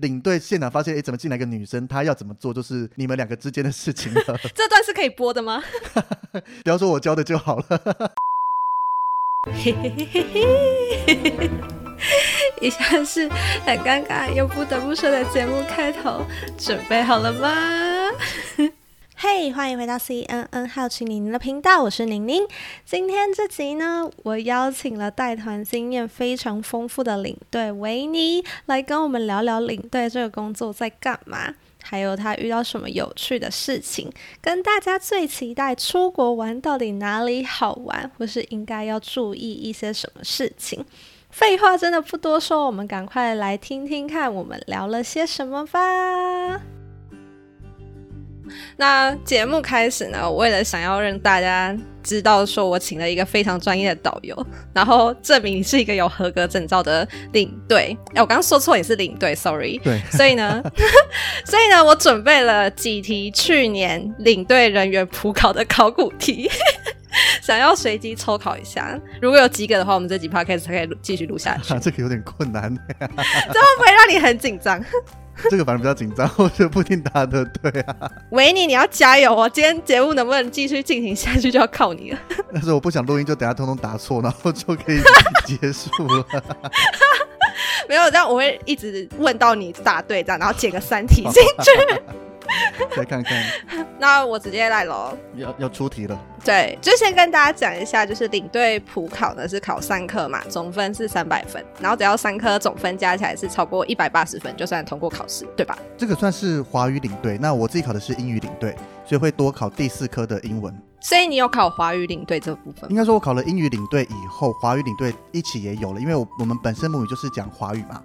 领队现场发现，哎，怎么进来个女生？她要怎么做，就是你们两个之间的事情了。这段是可以播的吗？不要说我教的就好了。嘿嘿嘿嘿嘿，以下是很尴尬又不得不说的节目开头，准备好了吗？嘿欢迎回到 CNN 好奇宁宁的频道，我是宁宁。今天这集呢，我邀请了带团经验非常丰富的领队维尼来跟我们聊聊领队这个工作在干嘛，还有他遇到什么有趣的事情，跟大家最期待出国玩到底哪里好玩，或是应该要注意一些什么事情。废话真的不多说，我们赶快来听听看我们聊了些什么吧。那节目开始呢，我为了想要让大家知道，说我请了一个非常专业的导游，然后证明你是一个有合格证照的领队。哎，我刚刚说错，也是领队，sorry。对。所以呢，所以呢，我准备了几题去年领队人员普考的考古题，想要随机抽考一下。如果有及格的话，我们这集 podcast 才可以继续录下去。啊，这个有点困难，这会不会让你很紧张？这个反而比较紧张，我觉得不一定答得对啊。维尼，你要加油哦！今天节目能不能继续进行下去，就要靠你了。但是我不想录音，就等下通通答错，然后就可以结束了。没有，这样我会一直问到你答对，这样，然后解个三题进去。再看看，那我直接来喽。要要出题了。对，就先跟大家讲一下，就是领队普考呢是考三科嘛，总分是三百分，然后只要三科总分加起来是超过一百八十分，就算通过考试，对吧？这个算是华语领队，那我自己考的是英语领队，所以会多考第四科的英文。所以你有考华语领队这部分？应该说，我考了英语领队以后，华语领队一起也有了，因为我我们本身母语就是讲华语嘛。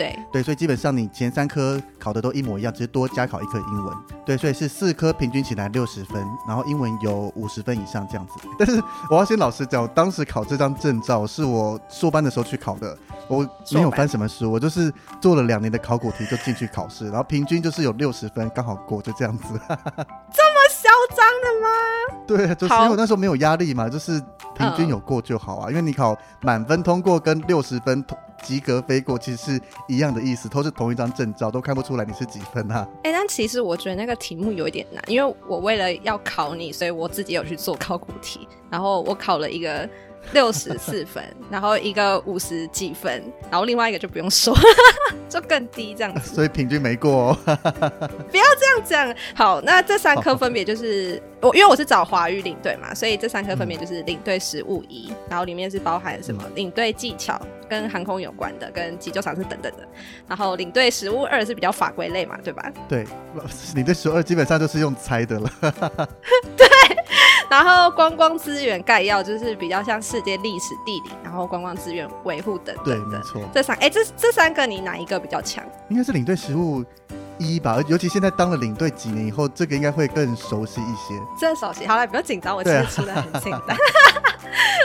对对，所以基本上你前三科考的都一模一样，只是多加考一科英文。对，所以是四科平均起来六十分，然后英文有五十分以上这样子。但是我要先老实讲，我当时考这张证照是我硕班的时候去考的，我没有翻什么书，我就是做了两年的考古题就进去考试，然后平均就是有六十分，刚好过，就这样子。对，就是因为我那时候没有压力嘛，就是平均有过就好啊。嗯、因为你考满分通过跟六十分通。及格飞过其实是一样的意思，都是同一张证照，都看不出来你是几分啊。哎、欸，但其实我觉得那个题目有一点难，因为我为了要考你，所以我自己有去做考古题，然后我考了一个。六十四分，然后一个五十几分，然后另外一个就不用说，就更低这样子，所以平均没过哦。不要这样讲。好，那这三科分别就是我，因为我是找华语领队嘛，所以这三科分别就是领队实务一，然后里面是包含什么领队技巧跟航空有关的，跟急救常识等等的。然后领队实务二是比较法规类嘛，对吧？对，领队实务二基本上就是用猜的了。对。然后观光资源概要就是比较像世界历史地理，然后观光资源维护等等的。对，没错。这三哎，这这三个你哪一个比较强？应该是领队实务一吧，尤其现在当了领队几年以后，这个应该会更熟悉一些。真熟悉。好了，不要紧张，我其实 出的很简单。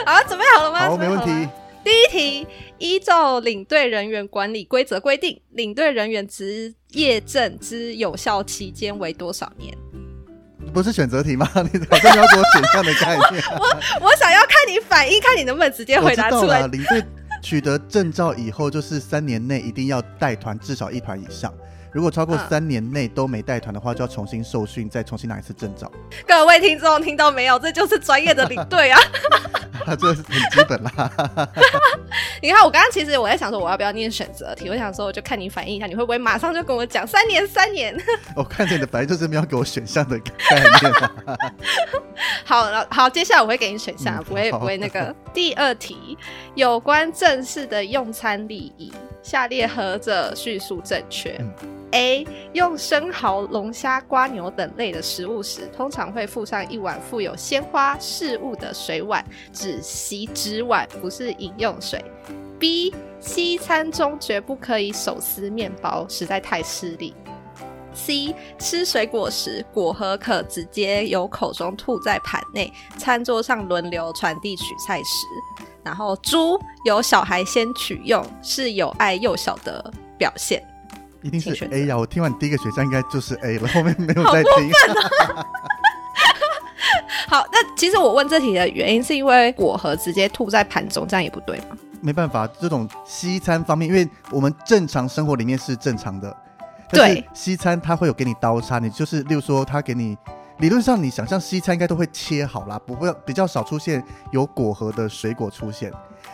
好，准备好了吗？好，没问题。第一题，依照领队人员管理规则规定，领队人员职业证之有效期间为多少年？不是选择题吗？你好像要给我选项的概念。我我，我想要看你反应，看你能不能直接回答出来。领队取得证照以后，就是三年内一定要带团至少一团以上。如果超过三年内都没带团的话，就要重新受训，再重新拿一次证照。各位听众听到没有？这就是专业的领队啊！这个是很基本啦。你看，我刚刚其实我在想说，我要不要念选择题？我想说，我就看你反应一下，你会不会马上就跟我讲三年？三年？我看见你的反应就是没有给我选项的概念。好了，好，接下来我会给你选项，嗯、不会不会那个。第二题，有关正式的用餐礼仪，下列何者叙述正确？嗯 A 用生蚝、龙虾、瓜牛等类的食物时，通常会附上一碗附有鲜花、饰物的水碗，指洗纸碗，不是饮用水。B 西餐中绝不可以手撕面包，实在太失礼。C 吃水果时，果核可直接由口中吐在盘内，餐桌上轮流传递取菜时。然后猪由小孩先取用，是有爱幼小的表现。一定是 A 呀！我听完第一个选项应该就是 A 了，后面没有再听。好，那其实我问这题的原因是因为果核直接吐在盘中，这样也不对吗？没办法，这种西餐方面，因为我们正常生活里面是正常的，对，西餐它会有给你刀叉，你就是，例如说他给你。理论上，你想象西餐应该都会切好啦，不会比较少出现有果核的水果出现。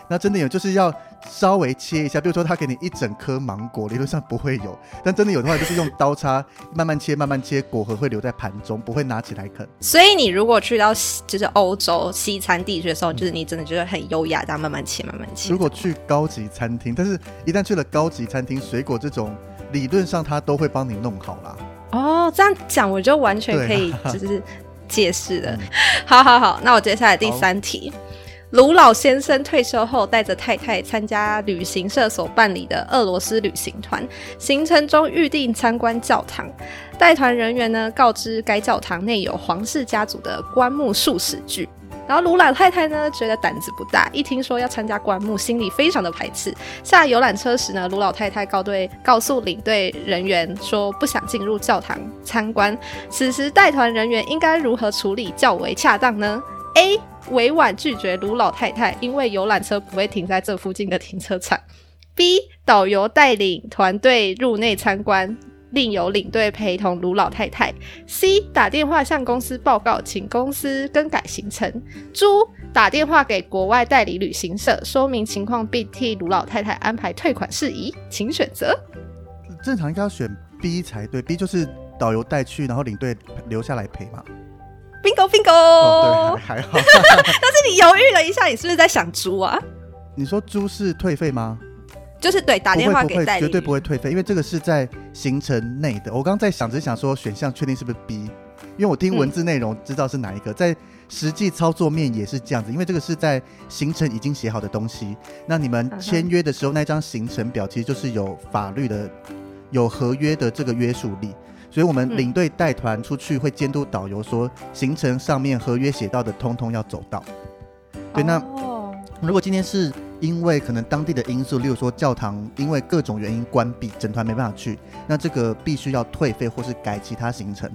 那真的有，就是要稍微切一下，比如说他给你一整颗芒果，理论上不会有，但真的有的话，就是用刀叉慢慢切，慢慢切，果核会留在盘中，不会拿起来啃。所以你如果去到就是欧洲西餐地区的时候，就是你真的觉得很优雅，这样慢慢切，慢慢切。如果去高级餐厅，但是一旦去了高级餐厅，水果这种理论上他都会帮你弄好啦。哦，这样讲我就完全可以就是解释了。好好好，那我接下来第三题，卢老先生退休后带着太太参加旅行社所办理的俄罗斯旅行团，行程中预定参观教堂，带团人员呢告知该教堂内有皇室家族的棺木数十具。然后卢老太太呢，觉得胆子不大，一听说要参加棺木，心里非常的排斥。下游览车时呢，卢老太太告对告诉领队人员说不想进入教堂参观。此时带团人员应该如何处理较为恰当呢？A. 委婉拒绝卢老太太，因为游览车不会停在这附近的停车场。B. 导游带领团队入内参观。另有领队陪同卢老太太。C 打电话向公司报告，请公司更改行程。猪打电话给国外代理旅行社，说明情况，并替卢老太太安排退款事宜，请选择。正常应该要选 B 才对，B 就是导游带去，然后领队留下来陪嘛。Bingo Bingo，哦，对，还好。但是你犹豫了一下，你是不是在想猪啊？你说猪是退费吗？就是对，打电话给代理，绝对不会退费，因为这个是在行程内的。我刚刚在想，只是想说选项确定是不是 B，因为我听文字内容知道是哪一个，嗯、在实际操作面也是这样子，因为这个是在行程已经写好的东西。那你们签约的时候，那张行程表其实就是有法律的、有合约的这个约束力，所以我们领队带团出去会监督导游说，行程上面合约写到的通通要走到。对，那如果今天是。因为可能当地的因素，例如说教堂因为各种原因关闭，整团没办法去，那这个必须要退费或是改其他行程。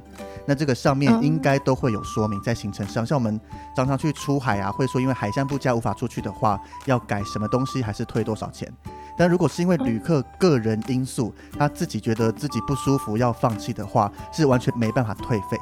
那这个上面应该都会有说明在行程上，像我们常常去出海啊，会说因为海象不佳无法出去的话，要改什么东西还是退多少钱。但如果是因为旅客个人因素，他自己觉得自己不舒服要放弃的话，是完全没办法退费。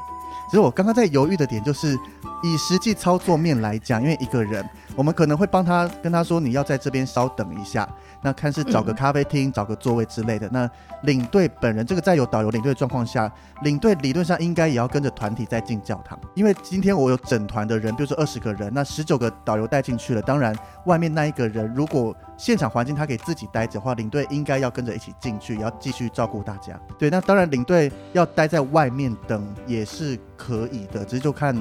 其实我刚刚在犹豫的点就是，以实际操作面来讲，因为一个人。我们可能会帮他跟他说，你要在这边稍等一下，那看是找个咖啡厅、找个座位之类的。那领队本人这个在有导游领队的状况下，领队理论上应该也要跟着团体再进教堂，因为今天我有整团的人，比如说二十个人，那十九个导游带进去了。当然，外面那一个人如果现场环境他可以自己待着的话，领队应该要跟着一起进去，也要继续照顾大家。对，那当然领队要待在外面等也是可以的，只是就看。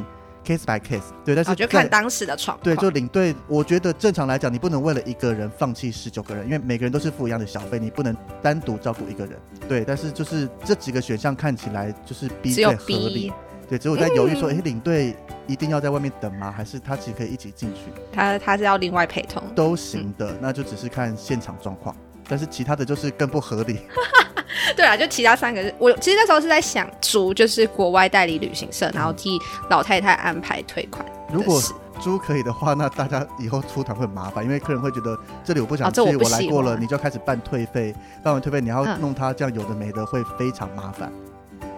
Case by case，对，但是、哦、就看当时的状况。对，就领队，我觉得正常来讲，你不能为了一个人放弃十九个人，因为每个人都是付一样的小费，你不能单独照顾一个人。对，但是就是这几个选项看起来就是 B 最合理。对，只有我在犹豫说，哎、嗯，领队一定要在外面等吗？还是他其实可以一起进去？他他是要另外陪同，都行的，嗯、那就只是看现场状况。但是其他的就是更不合理。对啊，就其他三个，我其实那时候是在想，租就是国外代理旅行社，然后替老太太安排退款。如果租可以的话，那大家以后出团会很麻烦，因为客人会觉得这里我不想去，哦、我，我来过了，你就要开始办退费，办完退费你要弄他这样有的没的，会非常麻烦。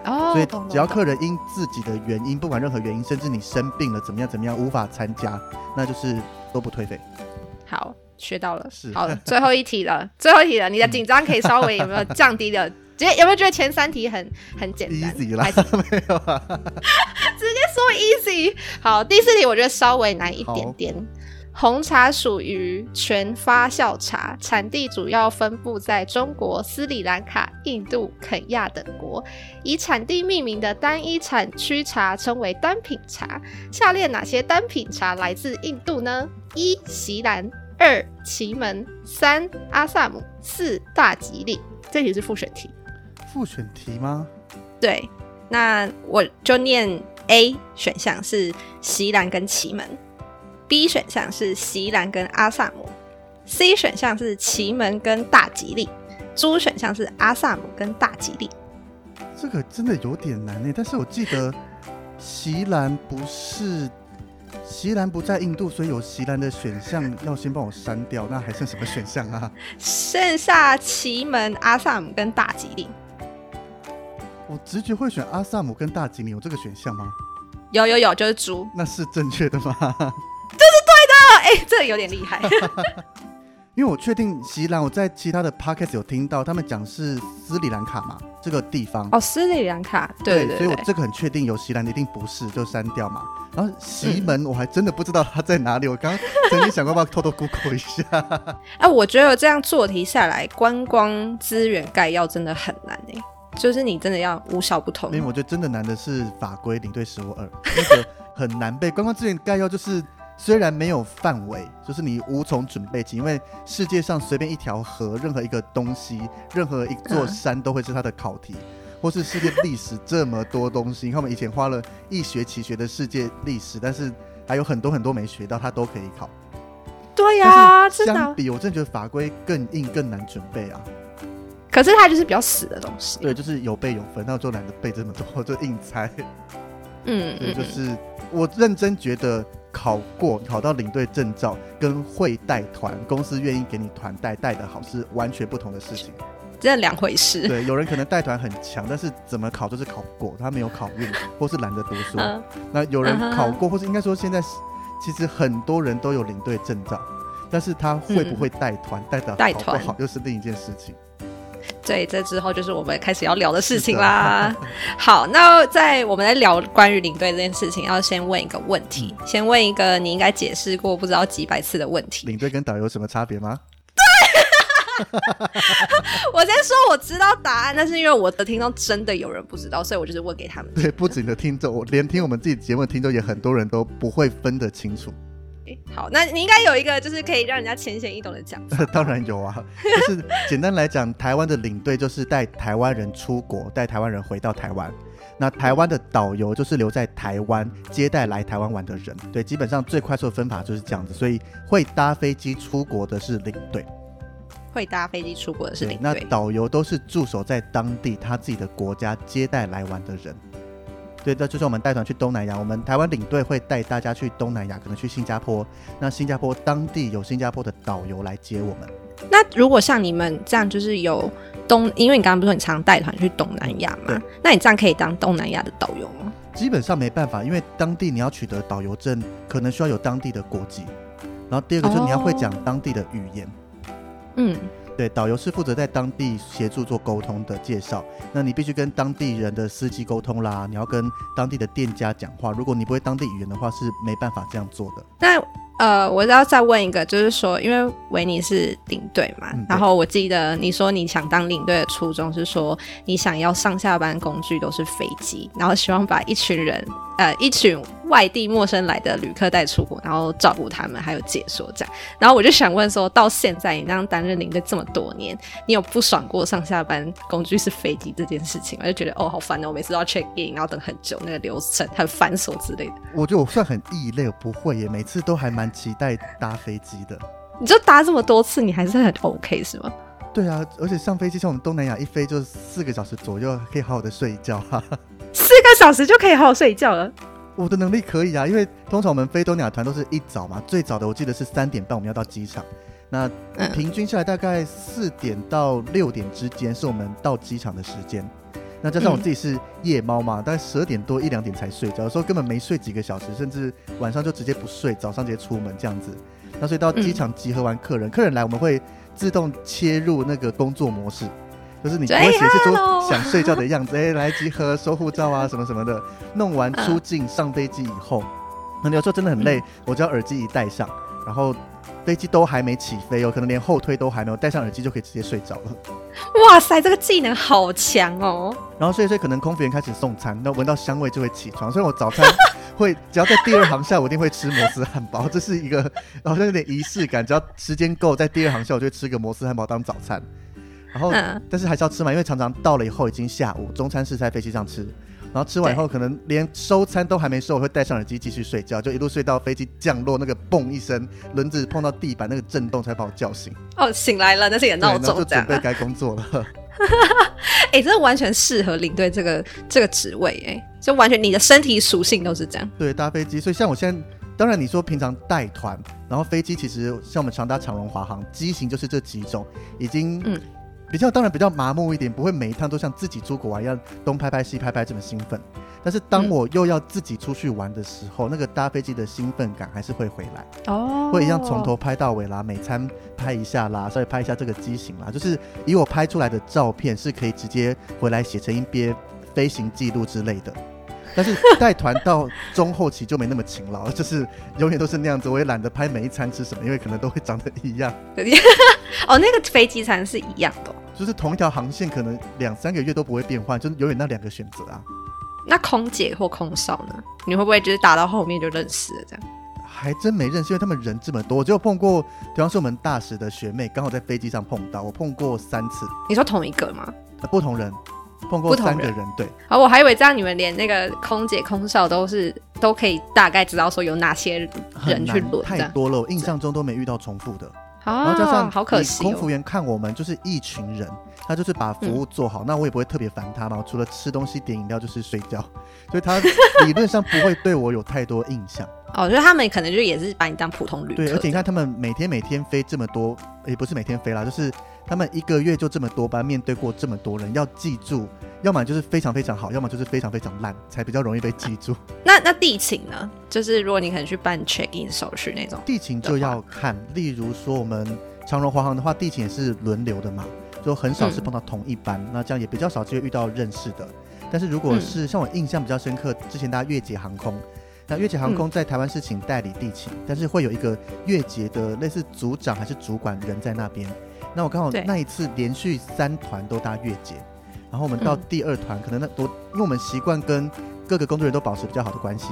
哦、嗯，所以只要客人因自己的原因，不管任何原因，甚至你生病了怎么样怎么样无法参加，那就是都不退费。好。学到了，是好了，最后一题了，最后一题了，你的紧张可以稍微有没有降低了？直 接有没有觉得前三题很很简单？Easy 没有啊？直接说 easy。好，第四题我觉得稍微难一点点。红茶属于全发酵茶，产地主要分布在中国、斯里兰卡、印度、肯亚等国。以产地命名的单一产区茶称为单品茶。下列哪些单品茶来自印度呢？一、锡兰。二奇门，三阿萨姆，四大吉利。这题是复选题。复选题吗？对，那我就念 A 选项是席兰跟奇门，B 选项是席兰跟阿萨姆，C 选项是奇门跟大吉利，猪选项是阿萨姆跟大吉利。这个真的有点难呢，但是我记得席兰不是锡兰不在印度，所以有席兰的选项要先帮我删掉。那还剩什么选项啊？剩下奇门、阿萨姆跟大吉岭。我直觉会选阿萨姆跟大吉岭，有这个选项吗？有有有，就是猪。那是正确的吗？这是对的。哎、欸，这个有点厉害。因为我确定席兰，我在其他的 podcast 有听到他们讲是斯里兰卡嘛，这个地方哦，斯里兰卡，对所以我这个很确定有锡兰，一定不是，就删掉嘛。然后席门，我还真的不知道它在哪里，嗯、我刚刚曾经想过要不要偷偷 Google 一下。哎、啊，我觉得这样做题下来，观光资源概要真的很难哎，就是你真的要无小不同。因为我觉得真的难的是法规领队实务二，那个很难背。观光资源概要就是。虽然没有范围，就是你无从准备起，因为世界上随便一条河、任何一个东西、任何一座山都会是它的考题，或是世界历史这么多东西。你看我们以前花了一学期学的世界历史，但是还有很多很多没学到，它都可以考。对呀、啊，相比我真的觉得法规更硬、更难准备啊。可是它就是比较死的东西。对，就是有背有分，那我就懒得背这么多，就硬猜。嗯，对，就是我认真觉得。考过考到领队证照，跟会带团，公司愿意给你团带带的好，是完全不同的事情，这两回事。对，有人可能带团很强，但是怎么考都是考不过，他没有考运，或是懒得读书。嗯、那有人考过，或是应该说现在其实很多人都有领队证照，但是他会不会带团带的好不好，又是另一件事情。对，这之后就是我们开始要聊的事情啦。好，那在我们来聊关于领队这件事情，要先问一个问题，嗯、先问一个你应该解释过不知道几百次的问题：领队跟导游有什么差别吗？对，我先说我知道答案，但是因为我的听众真的有人不知道，所以我就是问给他们。对，不仅的听众，我连听我们自己节目的听众也很多人都不会分得清楚。好，那你应该有一个就是可以让人家浅显易懂的讲。当然有啊，就是简单来讲，台湾的领队就是带台湾人出国，带台湾人回到台湾。那台湾的导游就是留在台湾接待来台湾玩的人。对，基本上最快速的分法就是这样子。所以会搭飞机出国的是领队，会搭飞机出国的是领队。那导游都是驻守在当地他自己的国家接待来玩的人。对，这就是我们带团去东南亚，我们台湾领队会带大家去东南亚，可能去新加坡。那新加坡当地有新加坡的导游来接我们。那如果像你们这样，就是有东，因为你刚刚不是说你常带团去东南亚嘛？那你这样可以当东南亚的导游吗？基本上没办法，因为当地你要取得导游证，可能需要有当地的国籍。然后第二个就是你要会讲当地的语言。哦、嗯。对，导游是负责在当地协助做沟通的介绍。那你必须跟当地人的司机沟通啦，你要跟当地的店家讲话。如果你不会当地语言的话，是没办法这样做的。那呃，我要再问一个，就是说，因为维尼是领队嘛，嗯、然后我记得你说你想当领队的初衷是说，你想要上下班工具都是飞机，然后希望把一群人。呃，一群外地陌生来的旅客带出国，然后照顾他们，还有解说这样。然后我就想问说，到现在你这样担任领队这么多年，你有不爽过上下班工具是飞机这件事情吗？我就觉得哦，好烦哦，我每次都要 check in，然后等很久，那个流程很繁琐之类的。我觉得我算很异类，我不会耶，每次都还蛮期待搭飞机的。你就搭这么多次，你还是很 OK 是吗？对啊，而且上飞机像我们东南亚一飞就四个小时左右，可以好好的睡一觉哈。四个小时就可以好好睡一觉了。我的能力可以啊，因为通常我们飞东南亚团都是一早嘛，最早的我记得是三点半我们要到机场，那平均下来大概四点到六点之间是我们到机场的时间。那加上我自己是夜猫嘛，大概十二点多一两点才睡觉，有时候根本没睡几个小时，甚至晚上就直接不睡，早上直接出门这样子。那所以到机场集合完客人，客人来我们会自动切入那个工作模式。就是你不会显示出想睡觉的样子，哎、欸，来集合收护照啊，什么什么的，弄完出境上飞机以后，那你有时候真的很累，我只要耳机一戴上，然后飞机都还没起飞，哦可能连后推都还没有，戴上耳机就可以直接睡着了。哇塞，这个技能好强哦！然后所以所以可能空服员开始送餐，那闻到香味就会起床，所以我早餐 会只要在第二航下，我一定会吃摩斯汉堡，这是一个好像有点仪式感，只要时间够，在第二航下我就会吃个摩斯汉堡当早餐。然后，但是还是要吃嘛，因为常常到了以后已经下午，中餐是在飞机上吃，然后吃完以后可能连收餐都还没收，我会戴上耳机继续睡觉，就一路睡到飞机降落那个嘣一声，轮子碰到地板那个震动才把我叫醒。哦，醒来了，那是你的闹钟，就准备该工作了。哎、欸，这完全适合领队这个这个职位，哎，就完全你的身体属性都是这样。对，搭飞机，所以像我现在当然你说平常带团，然后飞机其实像我们常搭长荣、华航，机型就是这几种，已经嗯。比较当然比较麻木一点，不会每一趟都像自己出国玩一样东拍拍西拍拍这么兴奋。但是当我又要自己出去玩的时候，嗯、那个搭飞机的兴奋感还是会回来哦，会一样从头拍到尾啦，每餐拍一下啦，稍微拍一下这个机型啦，就是以我拍出来的照片是可以直接回来写成一篇飞行记录之类的。但是带团到中后期就没那么勤劳，就是永远都是那样子。我也懒得拍每一餐吃什么，因为可能都会长得一样。哦，那个飞机餐是一样的，就是同一条航线，可能两三个月都不会变换，就是永远那两个选择啊。那空姐或空少呢？你会不会就是打到后面就认识了这样？还真没认识，因为他们人这么多，我就碰过，比方说我们大使的学妹，刚好在飞机上碰到，我碰过三次。你说同一个吗？呃，不同人。碰过三个人，人对。啊，我还以为这样你们连那个空姐、空少都是都可以大概知道说有哪些人去轮，太多了，我印象中都没遇到重复的。啊，然后加上好可惜，空服员看我们就是一群人，他就是把服务做好，嗯、那我也不会特别烦他嘛。除了吃东西、点饮料就是睡觉，所以他 理论上不会对我有太多印象。哦，就是他们可能就也是把你当普通旅客。对，而且你看他们每天每天飞这么多，也不是每天飞啦，就是。他们一个月就这么多班，面对过这么多人，要记住，要么就是非常非常好，要么就是非常非常烂，才比较容易被记住。那那地勤呢？就是如果你可能去办 check in 手续那种，地勤就要看。例如说我们长荣、华航的话，地勤也是轮流的嘛，就很少是碰到同一班，嗯、那这样也比较少机会遇到认识的。但是如果是像我印象比较深刻，之前搭越捷航空，那越捷航空在台湾是请代理地勤，嗯、但是会有一个越捷的类似组长还是主管人在那边。那我刚好那一次连续三团都搭越捷，然后我们到第二团，可能那多，因为我们习惯跟各个工作人员都保持比较好的关系。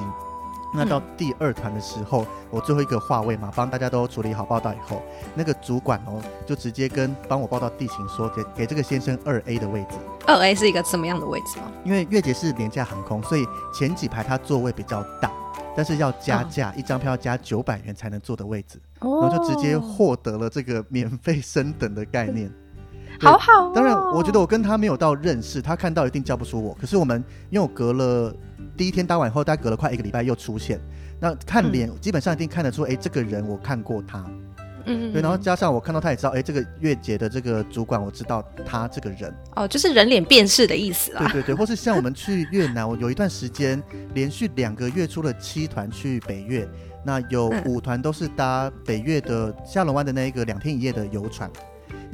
那到第二团的时候，我最后一个划位嘛，帮大家都处理好报道以后，那个主管哦，就直接跟帮我报到地勤说，给给这个先生二 A 的位置。二 A 是一个什么样的位置吗？因为月姐是廉价航空，所以前几排它座位比较大。但是要加价，嗯、一张票要加九百元才能坐的位置，哦、然后就直接获得了这个免费升等的概念，好好、哦。当然，我觉得我跟他没有到认识，他看到一定叫不出我。可是我们因为我隔了第一天搭完以后，大概隔了快一个礼拜又出现，那看脸、嗯、基本上一定看得出，哎，这个人我看过他。嗯，对，然后加上我看到他也知道，哎，这个月姐的这个主管，我知道他这个人哦，就是人脸辨识的意思啊。对对对，或是像我们去越南，我有一段时间连续两个月出了七团去北越，那有五团都是搭北越的下龙湾的那一个两天一夜的游船。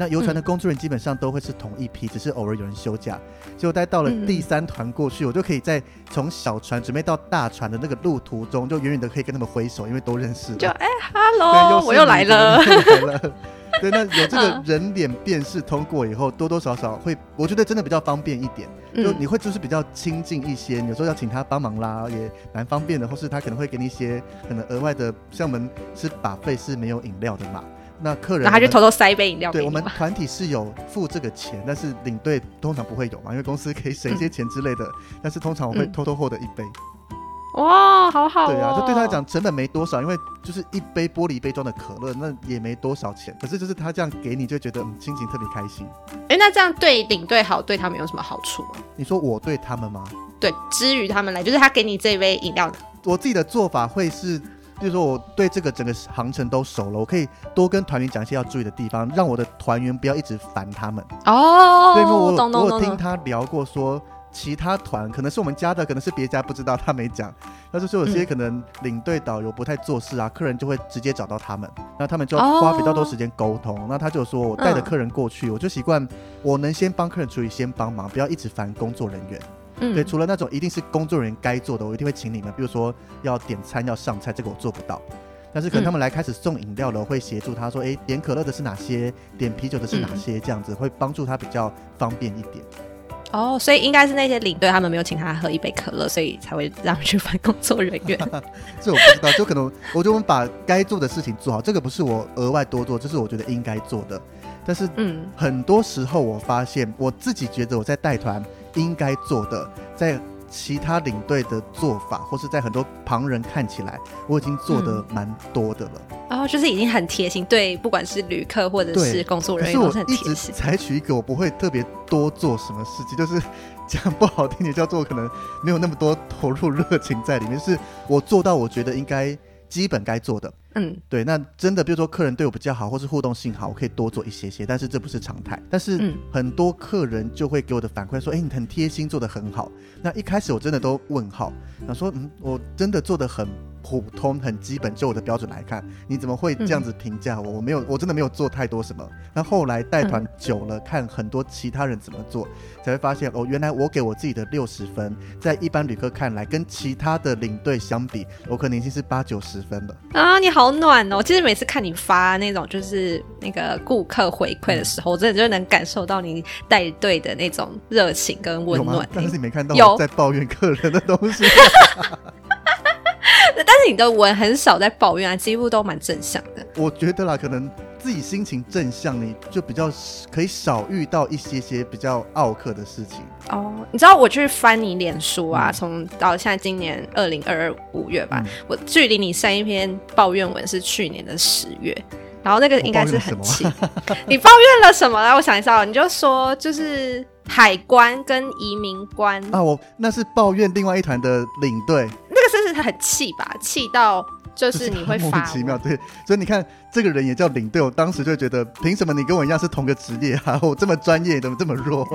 那游船的工作人员基本上都会是同一批，只是偶尔有人休假。结果待到了第三团过去，我就可以在从小船准备到大船的那个路途中，就远远的可以跟他们挥手，因为都认识。就哎哈喽，我又来了。对，那有这个人脸辨识通过以后，多多少少会，我觉得真的比较方便一点。就你会就是比较亲近一些，有时候要请他帮忙啦，也蛮方便的。或是他可能会给你一些可能额外的，像我们吃 buffet 是没有饮料的嘛。那客人，然后他就偷偷塞一杯饮料。对，我们团体是有付这个钱，但是领队通常不会有嘛，因为公司可以省一些钱之类的。嗯、但是通常我会偷偷获得一杯。哇，好好、哦。对啊，就对他来讲成本没多少，因为就是一杯玻璃杯装的可乐，那也没多少钱。可是就是他这样给你，就觉得嗯，心情特别开心。哎，那这样对领队好，对他们有什么好处吗？你说我对他们吗？对，之于他们来，就是他给你这杯饮料。我自己的做法会是。就是说，我对这个整个航程都熟了，我可以多跟团员讲一些要注意的地方，让我的团员不要一直烦他们。哦，对，因为我我有听他聊过，说其他团可能是我们家的，可能是别家，不知道他没讲。他就说有些可能领队导游不太做事啊，客人就会直接找到他们，那他们就要花比较多时间沟通。那他就说我带着客人过去，我就习惯我能先帮客人处理，先帮忙，不要一直烦工作人员。嗯、对，除了那种一定是工作人员该做的，我一定会请你们。比如说要点餐、要上菜，这个我做不到。但是可能他们来开始送饮料了，我会协助他说：“哎，点可乐的是哪些？点啤酒的是哪些？”这样子会帮助他比较方便一点。哦，所以应该是那些领队他们没有请他喝一杯可乐，所以才会让他去翻工作人员。这我不知道，就可能我觉得我们把该做的事情做好，这个不是我额外多做，这是我觉得应该做的。但是，嗯，很多时候我发现我自己觉得我在带团。应该做的，在其他领队的做法，或是在很多旁人看起来，我已经做的蛮多的了。然后、就是已经很贴心，对，不管是旅客或者是工作人员都是很贴心。采取一个我不会特别多做什么事情，就是讲不好听点叫做可能没有那么多投入热情在里面，是我做到我觉得应该基本该做的。嗯，对，那真的，比如说客人对我比较好，或是互动性好，我可以多做一些些，但是这不是常态。但是很多客人就会给我的反馈说，哎、嗯，你很贴心，做的很好。那一开始我真的都问号，想说，嗯，我真的做的很。普通很基本，就我的标准来看，你怎么会这样子评价我？嗯、我没有，我真的没有做太多什么。那后来带团久了，嗯、看很多其他人怎么做，才会发现哦，原来我给我自己的六十分，在一般旅客看来，跟其他的领队相比，我可能已经是八九十分了。啊，你好暖哦！其实每次看你发那种就是那个顾客回馈的时候，嗯、我真的就能感受到你带队的那种热情跟温暖。但是你没看到我在抱怨客人的东西。但是你的文很少在抱怨啊，几乎都蛮正向的。我觉得啦，可能自己心情正向，你就比较可以少遇到一些些比较奥客的事情。哦，你知道我去翻你脸书啊，从、嗯、到现在今年二零二二五月吧，嗯、我距离你上一篇抱怨文是去年的十月，然后那个应该是很气。你抱怨了什么？来，我想一下，你就说就是海关跟移民官啊，我那是抱怨另外一团的领队。这是他很气吧？气到就是你会发莫名其妙，对，所以你看这个人也叫领队，我当时就觉得凭什么你跟我一样是同个职业啊？我这么专业，怎么这么弱？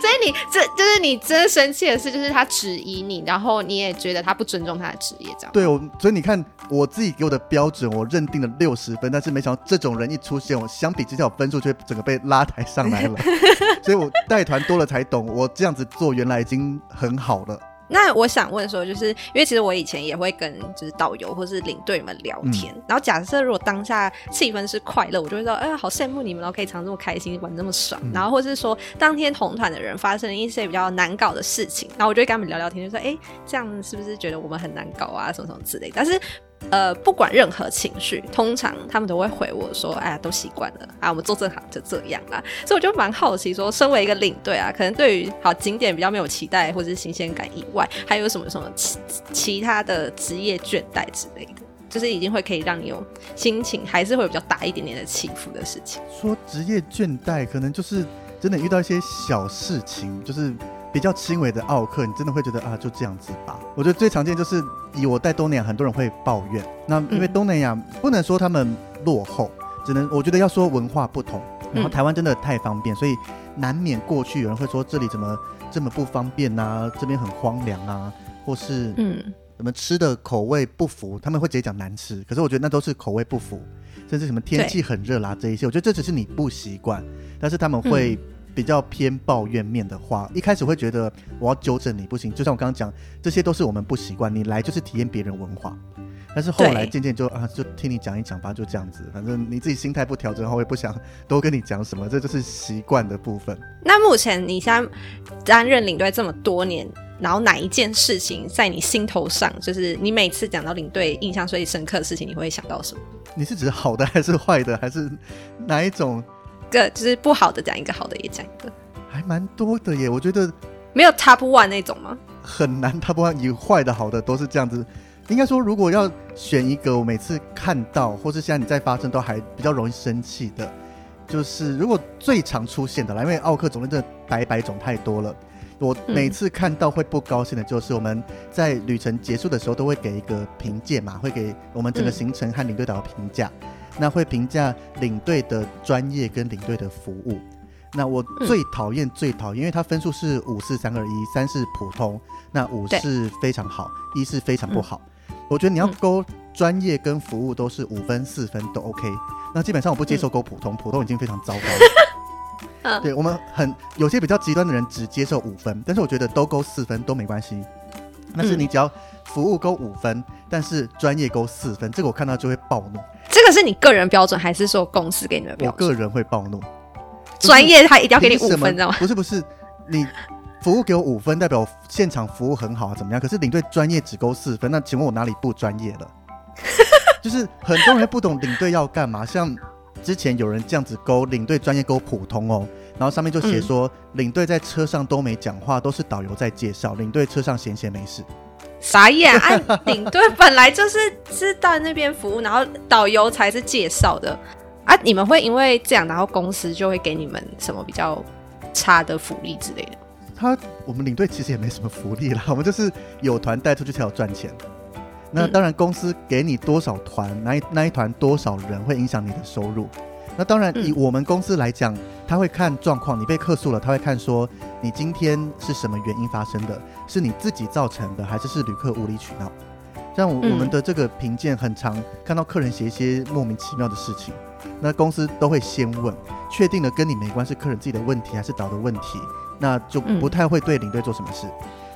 所以你这就是你真生气的事，就是他质疑你，然后你也觉得他不尊重他的职业，这样对。我所以你看我自己给我的标准，我认定了六十分，但是没想到这种人一出现，我相比之下我分数就会整个被拉抬上来了。所以我带团多了才懂，我这样子做原来已经很好了。那我想问说，就是因为其实我以前也会跟就是导游或是领队们聊天，嗯、然后假设如果当下气氛是快乐，我就会说，哎呀，好羡慕你们，然后可以常这么开心，玩这么爽。嗯、然后或是说，当天同团的人发生了一些比较难搞的事情，然后我就会跟他们聊聊天，就说，哎，这样是不是觉得我们很难搞啊，什么什么之类的。但是。呃，不管任何情绪，通常他们都会回我说：“哎呀，都习惯了啊，我们做这行就这样啦。”所以我就蛮好奇，说身为一个领队啊，可能对于好景点比较没有期待或者是新鲜感以外，还有什么什么其其他的职业倦怠之类的，就是已经会可以让你有心情还是会有比较大一点点的起伏的事情。说职业倦怠，可能就是真的遇到一些小事情，就是。比较轻微的奥克，你真的会觉得啊，就这样子吧。我觉得最常见就是以我带东南亚，很多人会抱怨。那因为东南亚不能说他们落后，只能我觉得要说文化不同。然后台湾真的太方便，所以难免过去有人会说这里怎么这么不方便啊，这边很荒凉啊，或是嗯，怎么吃的口味不符，他们会直接讲难吃。可是我觉得那都是口味不符，甚至什么天气很热啦这一些，我觉得这只是你不习惯，但是他们会。比较偏抱怨面的话，一开始会觉得我要纠正你不行，就像我刚刚讲，这些都是我们不习惯，你来就是体验别人文化。但是后来渐渐就啊，就听你讲一讲吧，就这样子，反正你自己心态不调整后，我也不想多跟你讲什么，这就是习惯的部分。那目前你现在担任领队这么多年，然后哪一件事情在你心头上，就是你每次讲到领队印象最深刻的事情，你会想到什么？你是指好的还是坏的，还是哪一种？个就是不好的讲一个，好的也讲一个，还蛮多的耶。我觉得没有 top one 那种吗？很难 top one，以坏的、好的都是这样子。应该说，如果要选一个，我每次看到或是现在你在发生都还比较容易生气的，就是如果最常出现的啦，因为奥克种类真的百百种太多了。我每次看到会不高兴的，就是我们在旅程结束的时候都会给一个评鉴嘛，会给我们整个行程和领队导的评价。嗯那会评价领队的专业跟领队的服务。那我最讨厌最讨厌，因为它分数是五四三二一，三是普通，那五是非常好，一是非常不好。我觉得你要勾专业跟服务都是五分四分都 OK。那基本上我不接受勾普通，普通已经非常糟糕了。对，我们很有些比较极端的人只接受五分，但是我觉得都勾四分都没关系。但是你只要服务勾五分，但是专业勾四分，这个我看到就会暴怒。这个是你个人标准，还是说公司给你的标准？我个人会暴怒。专业他一定要给你五分，知道吗？不是不是，你服务给我五分，代表现场服务很好啊，怎么样？可是领队专业只勾四分，那请问我哪里不专业了？就是很多人不懂领队要干嘛，像之前有人这样子勾领队专业勾普通哦。然后上面就写说，嗯、领队在车上都没讲话，都是导游在介绍。领队车上闲闲没事，傻眼啊！领队本来就是是到那边服务，然后导游才是介绍的啊！你们会因为这样，然后公司就会给你们什么比较差的福利之类的？他我们领队其实也没什么福利啦，我们就是有团带出去才有赚钱。那当然，公司给你多少团，那一那一团多少人会影响你的收入。那当然，以我们公司来讲，他会看状况。你被客诉了，他会看说你今天是什么原因发生的，是你自己造成的，还是是旅客无理取闹？像我们的这个评鉴很常看到客人写一些莫名其妙的事情，那公司都会先问，确定了跟你没关，是客人自己的问题还是导的问题，那就不太会对领队做什么事。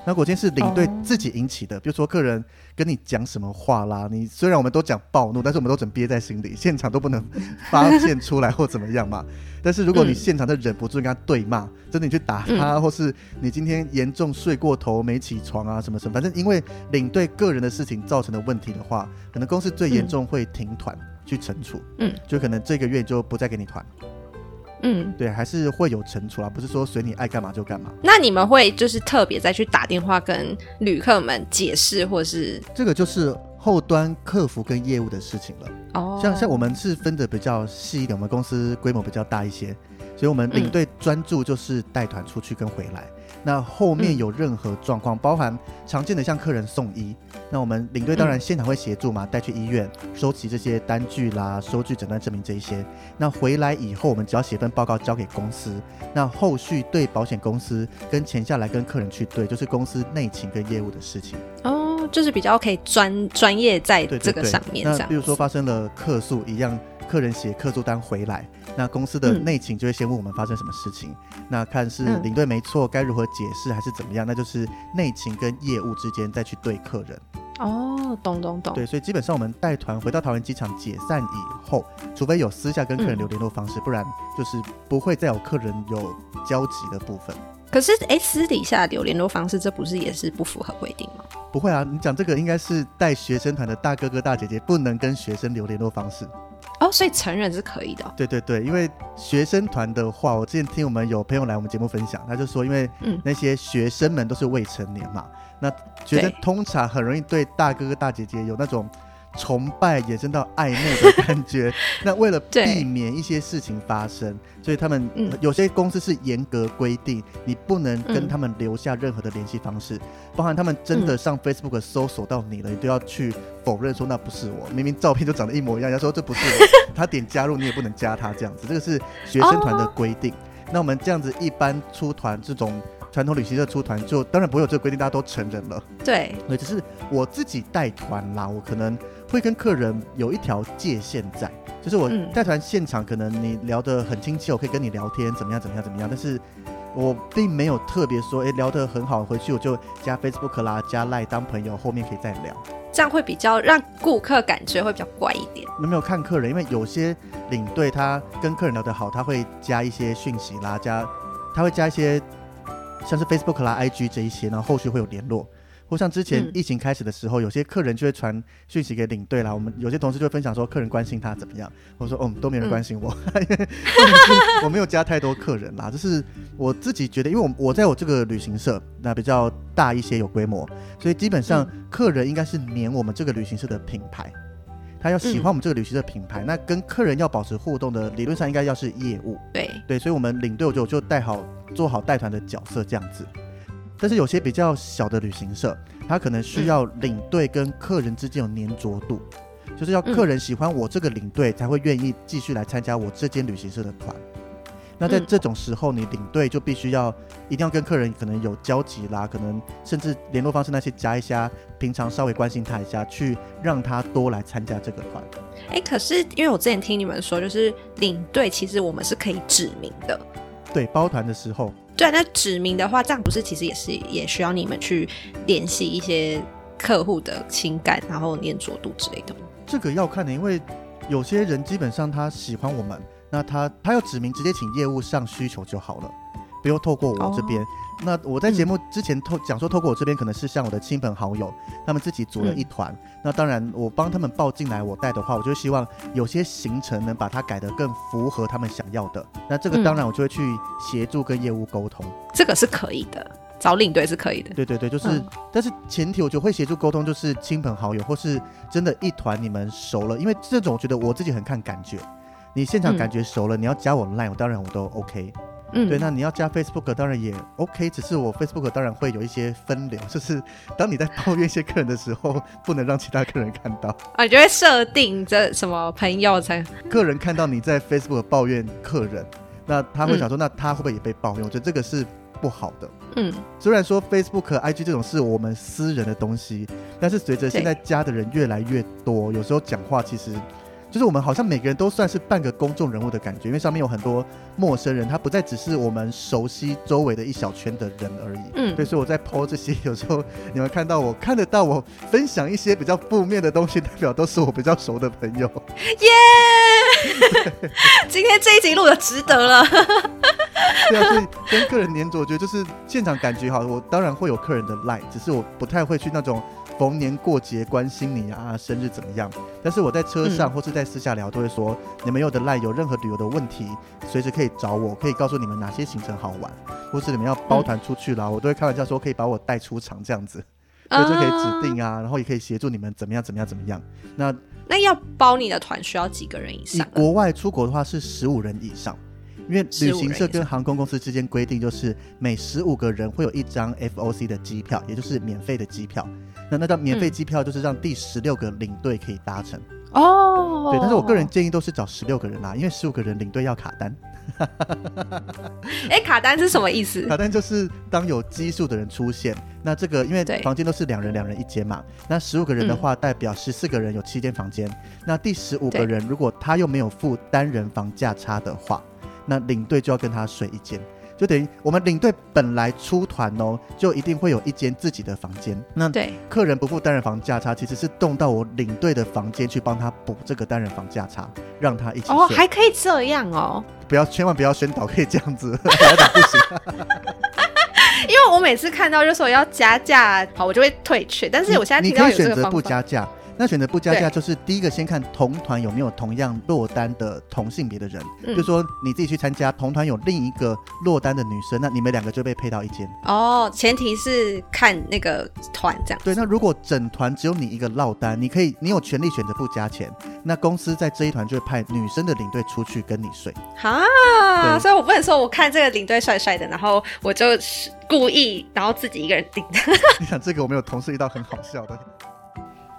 那果今天是领队自己引起的，哦、比如说客人跟你讲什么话啦，你虽然我们都讲暴怒，但是我们都整憋在心里，现场都不能发现出来或怎么样嘛。但是如果你现场都忍不住跟他对骂，嗯、真的你去打他，嗯、或是你今天严重睡过头没起床啊什么什么，反正因为领队个人的事情造成的问题的话，可能公司最严重会停团去惩处，嗯，就可能这个月就不再给你团。嗯，对，还是会有惩处啊，不是说随你爱干嘛就干嘛。那你们会就是特别再去打电话跟旅客们解释，或是这个就是后端客服跟业务的事情了。哦，像像我们是分的比较细一点，我们公司规模比较大一些，所以我们领队专注就是带团出去跟回来。嗯那后面有任何状况，嗯、包含常见的像客人送医，那我们领队当然现场会协助嘛，带、嗯、去医院收集这些单据啦、收据、诊断证明这一些。那回来以后，我们只要写份报告交给公司，那后续对保险公司跟钱下来跟客人去对，就是公司内勤跟业务的事情。哦，就是比较可以专专业在这个上面。那比如说发生了客诉一样。客人写客诉单回来，那公司的内勤就会先问我们发生什么事情，嗯、那看是领队没错，该如何解释还是怎么样，那就是内勤跟业务之间再去对客人。哦，懂懂懂。对，所以基本上我们带团回到桃园机场解散以后，除非有私下跟客人留联络方式，嗯、不然就是不会再有客人有交集的部分。可是，哎，私底下留联络方式，这不是也是不符合规定吗？不会啊，你讲这个应该是带学生团的大哥哥大姐姐不能跟学生留联络方式。哦，所以成人是可以的哦。对对对，因为学生团的话，我之前听我们有朋友来我们节目分享，他就说，因为那些学生们都是未成年嘛，嗯、那学生通常很容易对大哥哥大姐姐有那种。崇拜延伸到爱慕的感觉，那为了避免一些事情发生，所以他们、嗯、有些公司是严格规定，你不能跟他们留下任何的联系方式，嗯、包含他们真的上 Facebook 搜索到你了，嗯、你都要去否认说那不是我，明明照片就长得一模一样，人家说这不是我，他点加入你也不能加他这样子，这个是学生团的规定。哦、那我们这样子一般出团这种。传统旅行社出团就当然不会有这个规定，大家都成人了。对，对，只是我自己带团啦，我可能会跟客人有一条界限在，就是我带团现场可能你聊得很亲切，我可以跟你聊天，怎么样怎么样怎么样，但是我并没有特别说，哎，聊得很好，回去我就加 Facebook 啦，加 Line 当朋友，后面可以再聊，这样会比较让顾客感觉会比较怪一点。有没有看客人？因为有些领队他跟客人聊得好，他会加一些讯息啦，加他会加一些。像是 Facebook 啦、IG 这一些，然后后续会有联络，或像之前疫情开始的时候，嗯、有些客人就会传讯息给领队啦。我们有些同事就会分享说，客人关心他怎么样。我说，哦，都没人关心我，嗯、我没有加太多客人啦。就是我自己觉得，因为我我在我这个旅行社，那比较大一些，有规模，所以基本上客人应该是黏我们这个旅行社的品牌。他要喜欢我们这个旅行社品牌，嗯、那跟客人要保持互动的，理论上应该要是业务。对对，所以我们领队我就就带好做好带团的角色这样子。但是有些比较小的旅行社，他可能需要领队跟客人之间有粘着度，嗯、就是要客人喜欢我这个领队才会愿意继续来参加我这间旅行社的团。那在这种时候，你领队就必须要一定要跟客人可能有交集啦，可能甚至联络方式那些加一下，平常稍微关心他一下，去让他多来参加这个团。哎、欸，可是因为我之前听你们说，就是领队其实我们是可以指名的。对，包团的时候。对，那指名的话，这样不是其实也是也需要你们去联系一些客户的情感，然后黏着度之类的吗？这个要看的，因为有些人基本上他喜欢我们。那他他要指明，直接请业务上需求就好了，不用透过我这边。Oh. 那我在节目之前透讲说，透过我这边可能是像我的亲朋好友，他们自己组了一团。嗯、那当然，我帮他们报进来，我带的话，我就希望有些行程能把它改得更符合他们想要的。那这个当然我就会去协助跟业务沟通，这个是可以的，找领队是可以的。对对对，就是，嗯、但是前提我就会协助沟通，就是亲朋好友或是真的一团你们熟了，因为这种我觉得我自己很看感觉。你现场感觉熟了，嗯、你要加我 line，我当然我都 OK。嗯，对，那你要加 Facebook 当然也 OK，只是我 Facebook 当然会有一些分流，就是当你在抱怨一些客人的时候，不能让其他客人看到啊，你就会设定这什么朋友才客人看到你在 Facebook 抱怨客人，那他会想说，嗯、那他会不会也被抱怨？我觉得这个是不好的。嗯，虽然说 Facebook、IG 这种是我们私人的东西，但是随着现在加的人越来越多，有时候讲话其实。就是我们好像每个人都算是半个公众人物的感觉，因为上面有很多陌生人，他不再只是我们熟悉周围的一小圈的人而已。嗯，对，所以我在 po 这些，有时候你们看到我看得到我分享一些比较负面的东西，代表都是我比较熟的朋友。耶！今天这一集录的值得了。对啊，所以跟客人黏着，我觉得就是现场感觉好。我当然会有客人的 line，只是我不太会去那种。逢年过节关心你啊，生日怎么样？但是我在车上或是在私下聊，都会说、嗯、你们有的赖有任何旅游的问题，随时可以找我，可以告诉你们哪些行程好玩，或是你们要包团出去啦，嗯、我都会开玩笑说可以把我带出场这样子，所以就可以指定啊，然后也可以协助你们怎么样怎么样怎么样。那那要包你的团需要几个人以上？国外出国的话是十五人以上。因为旅行社跟航空公司之间规定，就是每十五个人会有一张 FOC 的机票，也就是免费的机票。那那张免费机票就是让第十六个领队可以搭乘。哦，对，但是我个人建议都是找十六个人啦，因为十五个人领队要卡单。哎、欸，卡单是什么意思？卡单就是当有基数的人出现，那这个因为房间都是两人两人一间嘛，那十五个人的话代表十四个人有七间房间，嗯、那第十五个人如果他又没有付单人房价差的话。那领队就要跟他睡一间，就等于我们领队本来出团哦，就一定会有一间自己的房间。那对客人不付单人房价差，其实是动到我领队的房间去帮他补这个单人房价差，让他一起。哦，还可以这样哦！不要，千万不要宣导可以这样子，不行。因为我每次看到就说要加价，好，我就会退却。但是我现在听到有这个方法，你可以选择不加价。那选择不加价，就是第一个先看同团有没有同样落单的同性别的人，嗯、就说你自己去参加同团有另一个落单的女生，那你们两个就被配到一间。哦，前提是看那个团这样。对，那如果整团只有你一个落单，你可以，你有权利选择不加钱。那公司在这一团就会派女生的领队出去跟你睡。哈，所以我不能说我看这个领队帅帅的，然后我就故意，然后自己一个人订。你想这个，我们有同事遇到很好笑的。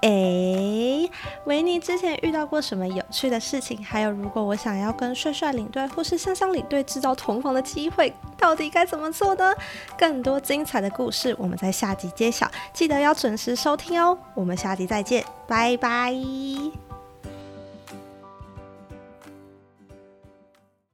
哎，维尼之前遇到过什么有趣的事情？还有，如果我想要跟帅帅领队或是香香领队制造同房的机会，到底该怎么做呢？更多精彩的故事，我们在下集揭晓，记得要准时收听哦。我们下集再见，拜拜。